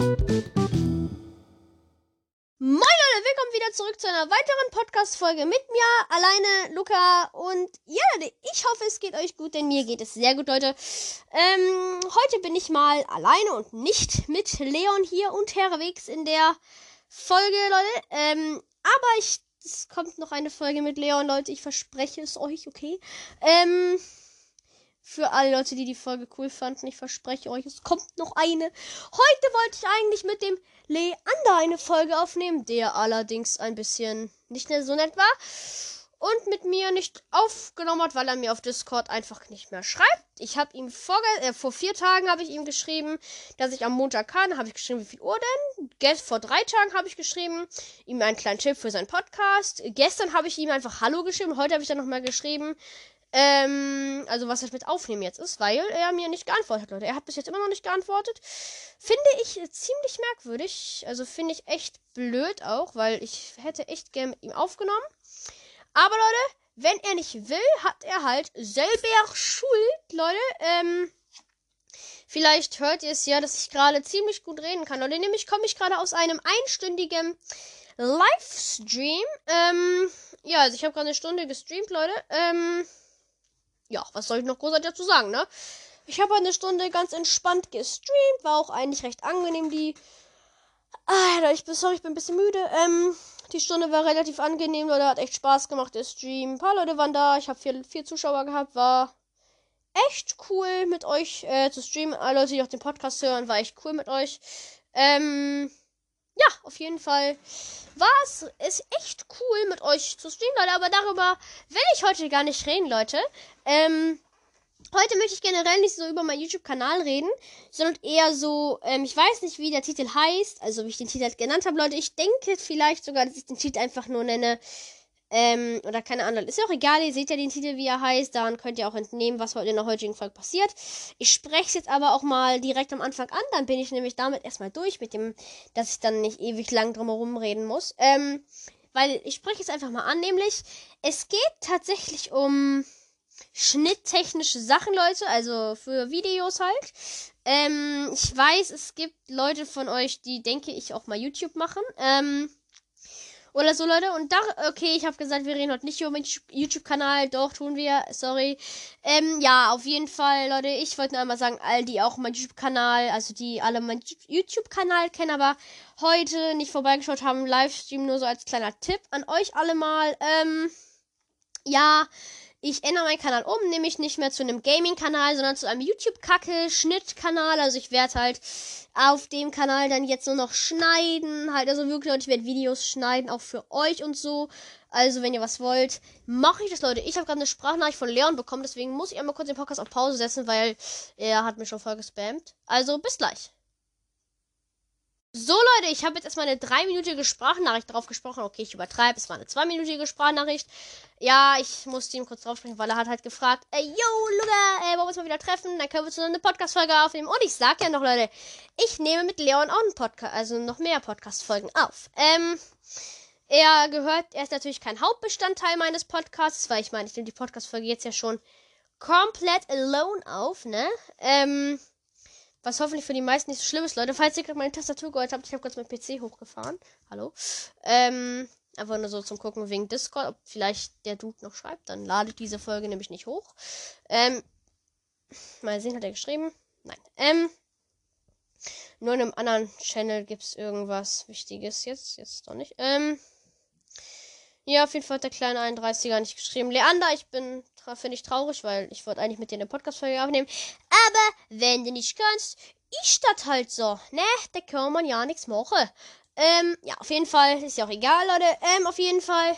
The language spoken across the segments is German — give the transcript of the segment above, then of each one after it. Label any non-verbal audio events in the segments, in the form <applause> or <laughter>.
Moin Leute, willkommen wieder zurück zu einer weiteren Podcast-Folge mit mir, alleine, Luca und ja, ich hoffe, es geht euch gut, denn mir geht es sehr gut, Leute. Ähm, heute bin ich mal alleine und nicht mit Leon hier unterwegs in der Folge, Leute. Ähm, aber ich, es kommt noch eine Folge mit Leon, Leute, ich verspreche es euch, okay? Ähm, für alle Leute, die die Folge cool fanden. Ich verspreche euch, es kommt noch eine. Heute wollte ich eigentlich mit dem Leander eine Folge aufnehmen, der allerdings ein bisschen nicht mehr so nett war und mit mir nicht aufgenommen hat, weil er mir auf Discord einfach nicht mehr schreibt. Ich habe ihm vor, äh, vor vier Tagen habe ich ihm geschrieben, dass ich am Montag kann. Habe ich geschrieben, wie viel Uhr denn? Gest vor drei Tagen habe ich geschrieben, ihm einen kleinen Tipp für seinen Podcast. Gestern habe ich ihm einfach Hallo geschrieben. Heute habe ich dann nochmal geschrieben, ähm, also was das mit Aufnehmen jetzt ist, weil er mir nicht geantwortet hat, Leute. Er hat bis jetzt immer noch nicht geantwortet. Finde ich ziemlich merkwürdig. Also finde ich echt blöd auch, weil ich hätte echt gern mit ihm aufgenommen. Aber Leute, wenn er nicht will, hat er halt selber Schuld, Leute. Ähm, vielleicht hört ihr es ja, dass ich gerade ziemlich gut reden kann, Leute. Nämlich komme ich gerade aus einem einstündigen Livestream. Ähm, ja, also ich habe gerade eine Stunde gestreamt, Leute. Ähm, ja, was soll ich noch großartig dazu sagen, ne? Ich habe eine Stunde ganz entspannt gestreamt, war auch eigentlich recht angenehm, die. Alter, ich bin sorry, ich bin ein bisschen müde. Ähm, die Stunde war relativ angenehm, Leute, hat echt Spaß gemacht, der Stream. Ein paar Leute waren da, ich habe vier, vier Zuschauer gehabt, war echt cool mit euch äh, zu streamen. Alle Leute, die auch den Podcast hören, war echt cool mit euch. Ähm, ja, auf jeden Fall war es ist echt cool mit euch zu streamen, Leute. Aber darüber will ich heute gar nicht reden, Leute. Ähm, heute möchte ich generell nicht so über meinen YouTube-Kanal reden, sondern eher so, ähm, ich weiß nicht, wie der Titel heißt, also wie ich den Titel halt genannt habe, Leute. Ich denke vielleicht sogar, dass ich den Titel einfach nur nenne, ähm, oder keine Ahnung. Ist ja auch egal, ihr seht ja den Titel, wie er heißt. Daran könnt ihr auch entnehmen, was heute in der heutigen Folge passiert. Ich spreche es jetzt aber auch mal direkt am Anfang an. Dann bin ich nämlich damit erstmal durch, mit dem, dass ich dann nicht ewig lang drumherum reden muss. Ähm, weil ich spreche es einfach mal an, nämlich es geht tatsächlich um schnitttechnische Sachen, Leute, also für Videos halt. Ähm, ich weiß, es gibt Leute von euch, die denke ich auch mal YouTube machen. Ähm, oder so, Leute. Und da, okay, ich habe gesagt, wir reden heute nicht über meinen YouTube-Kanal. Doch, tun wir. Sorry. Ähm, ja, auf jeden Fall, Leute. Ich wollte nur einmal sagen, all die auch meinen YouTube-Kanal, also die alle meinen YouTube-Kanal kennen, aber heute nicht vorbeigeschaut haben, Livestream nur so als kleiner Tipp an euch alle mal. Ähm, ja, ich ändere meinen Kanal um, nämlich nicht mehr zu einem Gaming-Kanal, sondern zu einem YouTube-Kacke-Schnitt-Kanal. Also ich werde halt auf dem Kanal dann jetzt nur noch schneiden. Halt, also wirklich, Leute, ich werde Videos schneiden, auch für euch und so. Also, wenn ihr was wollt, mache ich das, Leute. Ich habe gerade eine Sprachnachricht von Leon bekommen, deswegen muss ich einmal kurz den Podcast auf Pause setzen, weil er hat mich schon voll gespammt. Also, bis gleich. So Leute, ich habe jetzt erstmal eine dreiminütige Sprachnachricht drauf gesprochen. Okay, ich übertreibe, es war eine zweiminütige Sprachnachricht. Ja, ich musste ihm kurz drauf sprechen, weil er hat halt gefragt, ey, yo, Luca, ey, wollen wir uns mal wieder treffen? Dann können wir zusammen eine Podcast-Folge aufnehmen. Und ich sag ja noch, Leute, ich nehme mit Leon auch einen Podcast, also noch mehr Podcast-Folgen auf. Ähm, er gehört, er ist natürlich kein Hauptbestandteil meines Podcasts, weil ich meine, ich nehme die Podcast-Folge jetzt ja schon komplett alone auf, ne? Ähm, was hoffentlich für die meisten nicht so schlimm ist, Leute. Falls ihr gerade meine Tastatur gehört habt, ich habe kurz mein PC hochgefahren. Hallo. Ähm, einfach nur so zum Gucken wegen Discord, ob vielleicht der Dude noch schreibt. Dann lade ich diese Folge nämlich nicht hoch. Ähm, mal sehen, hat er geschrieben? Nein. Ähm, nur in einem anderen Channel gibt es irgendwas Wichtiges jetzt. Jetzt doch nicht. Ähm, ja, auf jeden Fall hat der kleine 31er nicht geschrieben. Leander, ich bin, finde ich traurig, weil ich wollte eigentlich mit dir eine Podcast-Folge aufnehmen. Aber wenn du nicht kannst, ist das halt so, ne? Da kann man ja nichts machen. Ähm, ja, auf jeden Fall, ist ja auch egal, Leute. Ähm, auf jeden Fall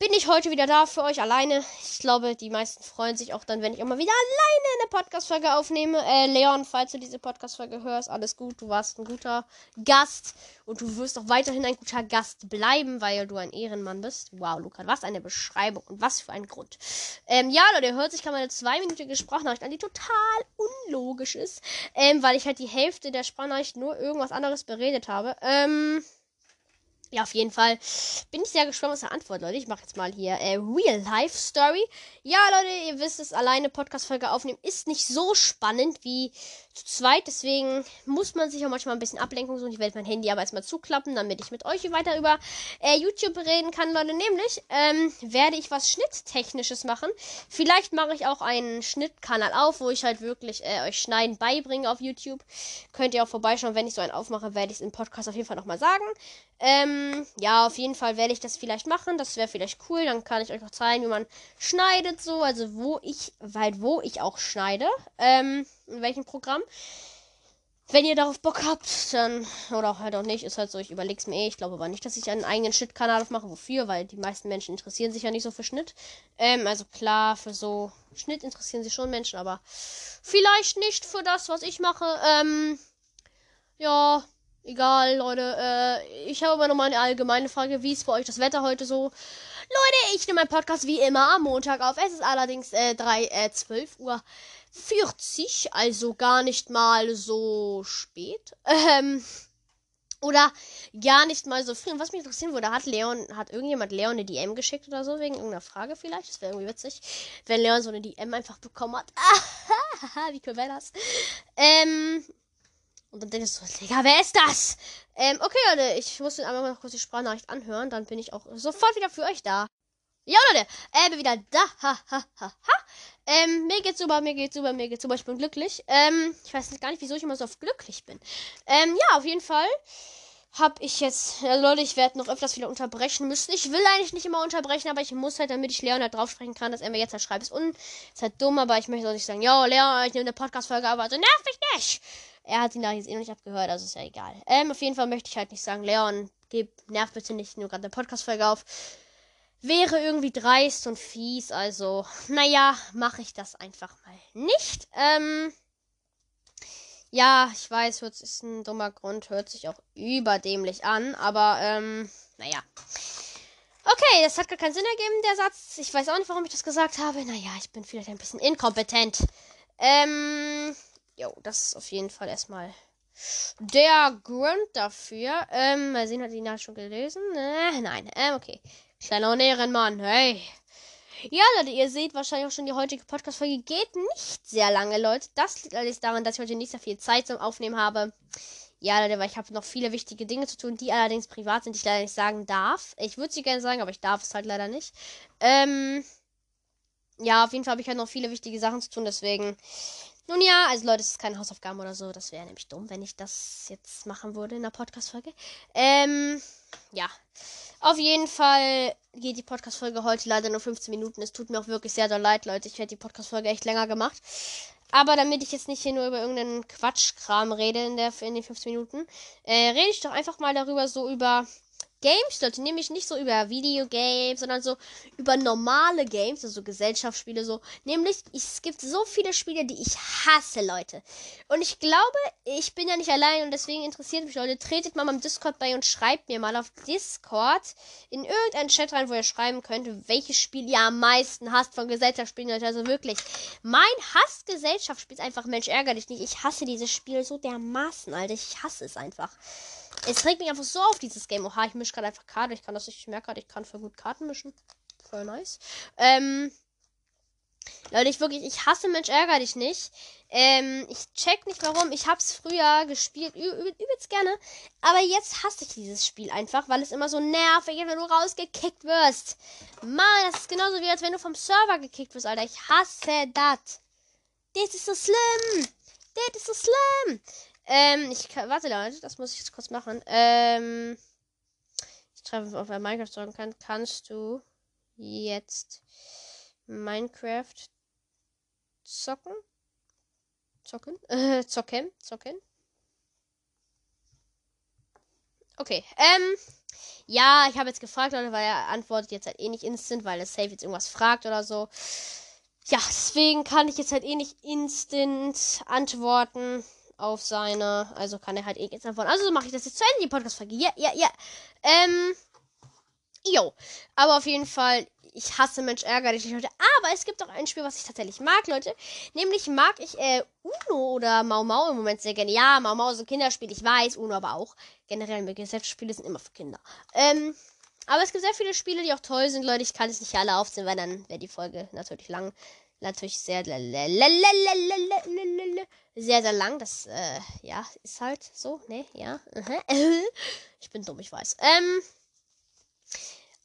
bin ich heute wieder da für euch alleine. Ich glaube, die meisten freuen sich auch dann, wenn ich mal wieder alleine eine Podcast-Folge aufnehme. Äh, Leon, falls du diese Podcast-Folge hörst, alles gut. Du warst ein guter Gast und du wirst auch weiterhin ein guter Gast bleiben, weil du ein Ehrenmann bist. Wow, Luca, was eine Beschreibung und was für ein Grund. Ähm, ja, Leute, hört sich gerade mal eine zweiminütige Sprachnachricht an, die total unlogisch ist, ähm, weil ich halt die Hälfte der Sprachnachricht nur irgendwas anderes beredet habe. Ähm, ja, auf jeden Fall bin ich sehr gespannt, was er antwortet, Leute. Ich mache jetzt mal hier äh, Real Life Story. Ja, Leute, ihr wisst es, alleine Podcast-Folge aufnehmen ist nicht so spannend wie zu zweit. Deswegen muss man sich auch manchmal ein bisschen Ablenkung suchen. Ich werde mein Handy aber erstmal zuklappen, damit ich mit euch weiter über äh, YouTube reden kann, Leute. Nämlich ähm, werde ich was Schnitttechnisches machen. Vielleicht mache ich auch einen Schnittkanal auf, wo ich halt wirklich äh, euch Schneiden beibringe auf YouTube. Könnt ihr auch vorbeischauen. Wenn ich so einen aufmache, werde ich es im Podcast auf jeden Fall nochmal sagen. Ähm, ja, auf jeden Fall werde ich das vielleicht machen. Das wäre vielleicht cool. Dann kann ich euch auch zeigen, wie man schneidet so. Also wo ich, weil wo ich auch schneide. Ähm, in welchem Programm. Wenn ihr darauf Bock habt, dann, oder halt auch nicht, ist halt so, ich überleg's mir eh. Ich glaube aber nicht, dass ich einen eigenen Schnittkanal aufmache. Wofür? Weil die meisten Menschen interessieren sich ja nicht so für Schnitt. Ähm, also klar, für so Schnitt interessieren sich schon Menschen, aber vielleicht nicht für das, was ich mache. Ähm, ja, egal, Leute. Äh, ich habe aber nochmal eine allgemeine Frage. Wie ist bei euch das Wetter heute so? Leute, ich nehme meinen Podcast wie immer am Montag auf. Es ist allerdings äh, 3, äh, 12 Uhr. 40, also gar nicht mal so spät. <laughs> Ähm, oder gar nicht mal so früh. Und was mich interessieren würde, hat Leon, hat irgendjemand Leon eine DM geschickt oder so, wegen irgendeiner Frage vielleicht? Das wäre irgendwie witzig, wenn Leon so eine DM einfach bekommen hat. <laughs> wie cool wäre das? Ähm, und dann ich so, Digga, wer ist das? Ähm, okay, Leute, ich muss dann einmal noch kurz die Sprachnachricht anhören, dann bin ich auch sofort wieder für euch da. Ja, Leute, äh, bin wieder da. Ha, ha, ha, ha. Ähm, mir geht's super, mir geht's super, mir geht's super. Ich bin glücklich. Ähm, ich weiß gar nicht, wieso ich immer so oft glücklich bin. Ähm, ja, auf jeden Fall hab ich jetzt, ja, Leute, ich werde noch öfters wieder unterbrechen müssen. Ich will eigentlich nicht immer unterbrechen, aber ich muss halt, damit ich Leon halt drauf sprechen kann, dass er mir jetzt halt schreibt. Ist, un ist halt dumm, aber ich möchte auch nicht sagen, yo, Leon, ich nehme eine Podcast-Folge, aber so nerv mich nicht. Er hat da jetzt eh noch nicht abgehört, also ist ja egal. Ähm, auf jeden Fall möchte ich halt nicht sagen, Leon, gib, nerv bitte nicht nur gerade eine Podcast-Folge auf wäre irgendwie dreist und fies. Also, naja, mache ich das einfach mal nicht. Ähm, ja, ich weiß, es ist ein dummer Grund, hört sich auch überdämlich an, aber ähm, naja. Okay, das hat gar keinen Sinn ergeben, der Satz. Ich weiß auch nicht, warum ich das gesagt habe. Naja, ich bin vielleicht ein bisschen inkompetent. Ähm, jo, das ist auf jeden Fall erstmal der Grund dafür. Ähm, mal sehen, hat die Nachricht schon gelesen? Äh, nein, ähm, okay. Kleiner Ehrenmann, hey. Ja, Leute, ihr seht wahrscheinlich auch schon, die heutige Podcast-Folge geht nicht sehr lange, Leute. Das liegt allerdings daran, dass ich heute nicht sehr viel Zeit zum Aufnehmen habe. Ja, Leute, weil ich habe noch viele wichtige Dinge zu tun, die allerdings privat sind, die ich leider nicht sagen darf. Ich würde sie gerne sagen, aber ich darf es halt leider nicht. Ähm, ja, auf jeden Fall habe ich halt noch viele wichtige Sachen zu tun, deswegen. Nun ja, also Leute, es ist keine Hausaufgaben oder so. Das wäre nämlich dumm, wenn ich das jetzt machen würde in der Podcast-Folge. Ähm, ja. Auf jeden Fall geht die Podcast-Folge heute leider nur 15 Minuten. Es tut mir auch wirklich sehr, sehr leid, Leute. Ich hätte die Podcast-Folge echt länger gemacht. Aber damit ich jetzt nicht hier nur über irgendeinen Quatschkram rede in, der, in den 15 Minuten, äh, rede ich doch einfach mal darüber, so über Games, Leute, nämlich nicht so über Videogames, sondern so über normale Games, also Gesellschaftsspiele so. Nämlich, es gibt so viele Spiele, die ich hasse, Leute. Und ich glaube, ich bin ja nicht allein und deswegen interessiert mich, Leute. Tretet mal beim Discord bei und schreibt mir mal auf Discord in irgendeinen Chat rein, wo ihr schreiben könnt, welches Spiel ihr am meisten hasst von Gesellschaftsspielen, Leute. Also wirklich, mein Hass Gesellschaftsspiel ist einfach, Mensch, ärger dich nicht. Ich hasse dieses Spiel so dermaßen, Alter. Ich hasse es einfach. Es regt mich einfach so auf dieses Game. Oha, ich mische gerade einfach Karten. Ich kann das nicht mehr gerade. Ich kann voll gut Karten mischen. Voll nice. Ähm. Leute, ich wirklich, ich hasse Mensch ärger dich nicht. Ähm, ich check nicht warum. Ich hab's früher gespielt, übelst gerne. Aber jetzt hasse ich dieses Spiel einfach, weil es immer so nervig ist, wenn du rausgekickt wirst. Mann, das ist genauso wie als wenn du vom Server gekickt wirst, Alter. Ich hasse das. Das ist so schlimm. Das ist so schlimm. Ähm, ich kann, warte Leute, das muss ich jetzt kurz machen. Ähm, ich treffe auf ein Minecraft sagen kann, kannst du jetzt Minecraft zocken? Zocken? Äh, <laughs> zocken? Zocken? Okay, ähm, ja, ich habe jetzt gefragt, Leute, weil er antwortet jetzt halt eh nicht instant, weil das Safe jetzt irgendwas fragt oder so. Ja, deswegen kann ich jetzt halt eh nicht instant antworten auf seine. Also kann er halt eh jetzt davon. Also mache ich das jetzt zu Ende, die Podcast-Folge. Ja, ja, ja. Ähm. Jo. Aber auf jeden Fall, ich hasse Mensch ärgerlich, Leute. Aber es gibt auch ein Spiel, was ich tatsächlich mag, Leute. Nämlich mag ich äh, Uno oder Mau Mau im Moment sehr gerne. Ja, Mau Mau ist ein Kinderspiel, ich weiß, Uno aber auch. Generell, Gesellschaftsspiele sind immer für Kinder. Ähm. Aber es gibt sehr viele Spiele, die auch toll sind, Leute. Ich kann es nicht alle aufzählen, weil dann wäre die Folge natürlich lang Natürlich sehr, sehr, sehr lang. Das, äh, ja, ist halt so, ne? Ja. Ich bin dumm, ich weiß. Ähm.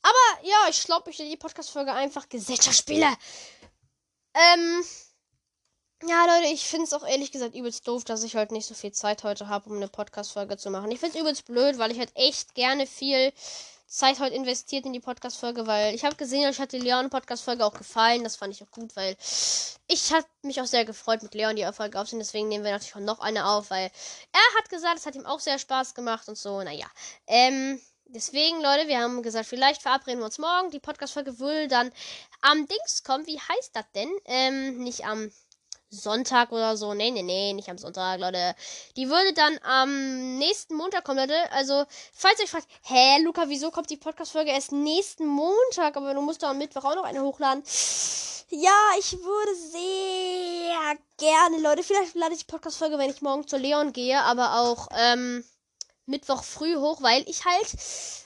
Aber ja, ich glaube, ich die Podcast-Folge einfach Gesellschaftsspiele. Ähm. Ja, Leute, ich finde es auch ehrlich gesagt übelst doof, dass ich halt nicht so viel Zeit heute habe, um eine Podcast-Folge zu machen. Ich finde es übelst blöd, weil ich halt echt gerne viel Zeit heute investiert in die Podcast-Folge, weil ich habe gesehen, euch hat die Leon-Podcast-Folge auch gefallen. Das fand ich auch gut, weil ich habe mich auch sehr gefreut, mit Leon die Folge aufzunehmen. Deswegen nehmen wir natürlich auch noch eine auf, weil er hat gesagt, es hat ihm auch sehr Spaß gemacht und so. Naja. Ähm. Deswegen, Leute, wir haben gesagt, vielleicht verabreden wir uns morgen. Die Podcast-Folge will dann am Dings kommen. Wie heißt das denn? Ähm, nicht am Sonntag oder so. Nee, nee, nee, nicht am Sonntag, Leute. Die würde dann am nächsten Montag kommen, Leute. Also, falls ihr euch fragt, hä, Luca, wieso kommt die Podcast-Folge erst nächsten Montag? Aber du musst doch am Mittwoch auch noch eine hochladen. Ja, ich würde sehr gerne, Leute. Vielleicht lade ich die Podcast-Folge, wenn ich morgen zu Leon gehe, aber auch, ähm, Mittwoch früh hoch, weil ich halt,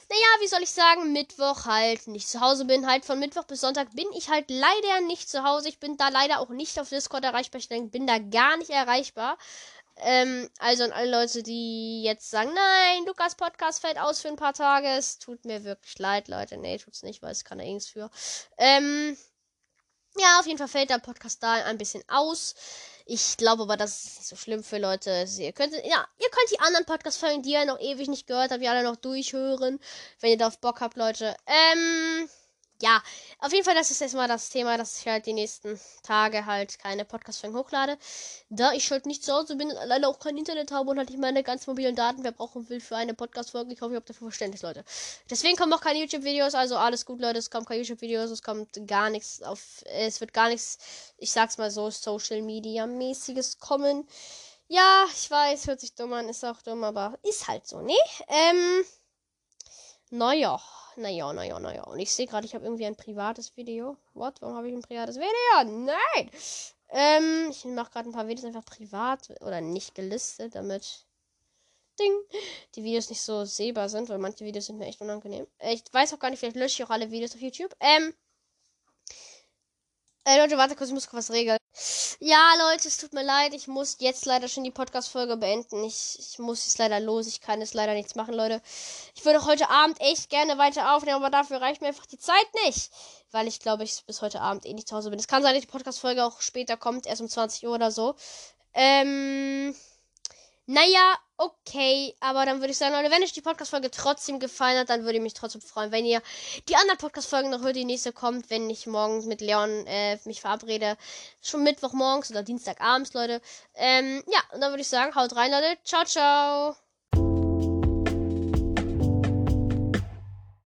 naja, wie soll ich sagen, Mittwoch halt nicht zu Hause bin. Halt von Mittwoch bis Sonntag bin ich halt leider nicht zu Hause. Ich bin da leider auch nicht auf Discord erreichbar. Ich bin da gar nicht erreichbar. Ähm, also an alle Leute, die jetzt sagen, nein, Lukas Podcast fällt aus für ein paar Tage. Es tut mir wirklich leid, Leute. Nee, tut's nicht, weil es kann eh nichts für. Ähm, ja, auf jeden Fall fällt der Podcast da ein bisschen aus. Ich glaube aber, das ist nicht so schlimm für Leute. Ihr könnt, ja, ihr könnt die anderen Podcast-Folgen, die ihr noch ewig nicht gehört habt, ihr alle noch durchhören, wenn ihr darauf Bock habt, Leute. Ähm, ja, auf jeden Fall, das ist erstmal das Thema, dass ich halt die nächsten Tage halt keine Podcast-Folgen hochlade. Da ich halt nicht zu Hause bin und leider auch kein Internet habe und halt nicht meine ganz mobilen Daten verbrauchen will für eine Podcast-Folge. Ich hoffe, ihr habt dafür Verständnis, Leute. Deswegen kommen auch keine YouTube-Videos, also alles gut, Leute. Es kommen keine YouTube-Videos, es kommt gar nichts auf, es wird gar nichts, ich sag's mal so, Social-Media-mäßiges kommen. Ja, ich weiß, hört sich dumm an, ist auch dumm, aber ist halt so, ne? Ähm, naja. Naja, naja, naja. Und ich sehe gerade, ich habe irgendwie ein privates Video. What? Warum habe ich ein privates Video? Nein! Ähm, ich mache gerade ein paar Videos einfach privat oder nicht gelistet, damit Ding, die Videos nicht so sehbar sind, weil manche Videos sind mir echt unangenehm. Ich weiß auch gar nicht, vielleicht lösche ich auch alle Videos auf YouTube. Ähm, äh, Leute, warte kurz, ich muss was regeln. Ja, Leute, es tut mir leid. Ich muss jetzt leider schon die Podcast-Folge beenden. Ich, ich muss jetzt leider los. Ich kann jetzt leider nichts machen, Leute. Ich würde heute Abend echt gerne weiter aufnehmen, aber dafür reicht mir einfach die Zeit nicht. Weil ich glaube, ich bis heute Abend eh nicht zu Hause bin. Es kann sein, dass die Podcast-Folge auch später kommt, erst um 20 Uhr oder so. Ähm. Naja, okay. Aber dann würde ich sagen, Leute, wenn euch die Podcast-Folge trotzdem gefallen hat, dann würde ich mich trotzdem freuen, wenn ihr die anderen Podcast-Folgen noch hört. Die nächste kommt, wenn ich morgen mit Leon äh, mich verabrede. Schon Mittwochmorgens oder Dienstagabends, Leute. Ähm, ja, und dann würde ich sagen, haut rein, Leute. Ciao, ciao.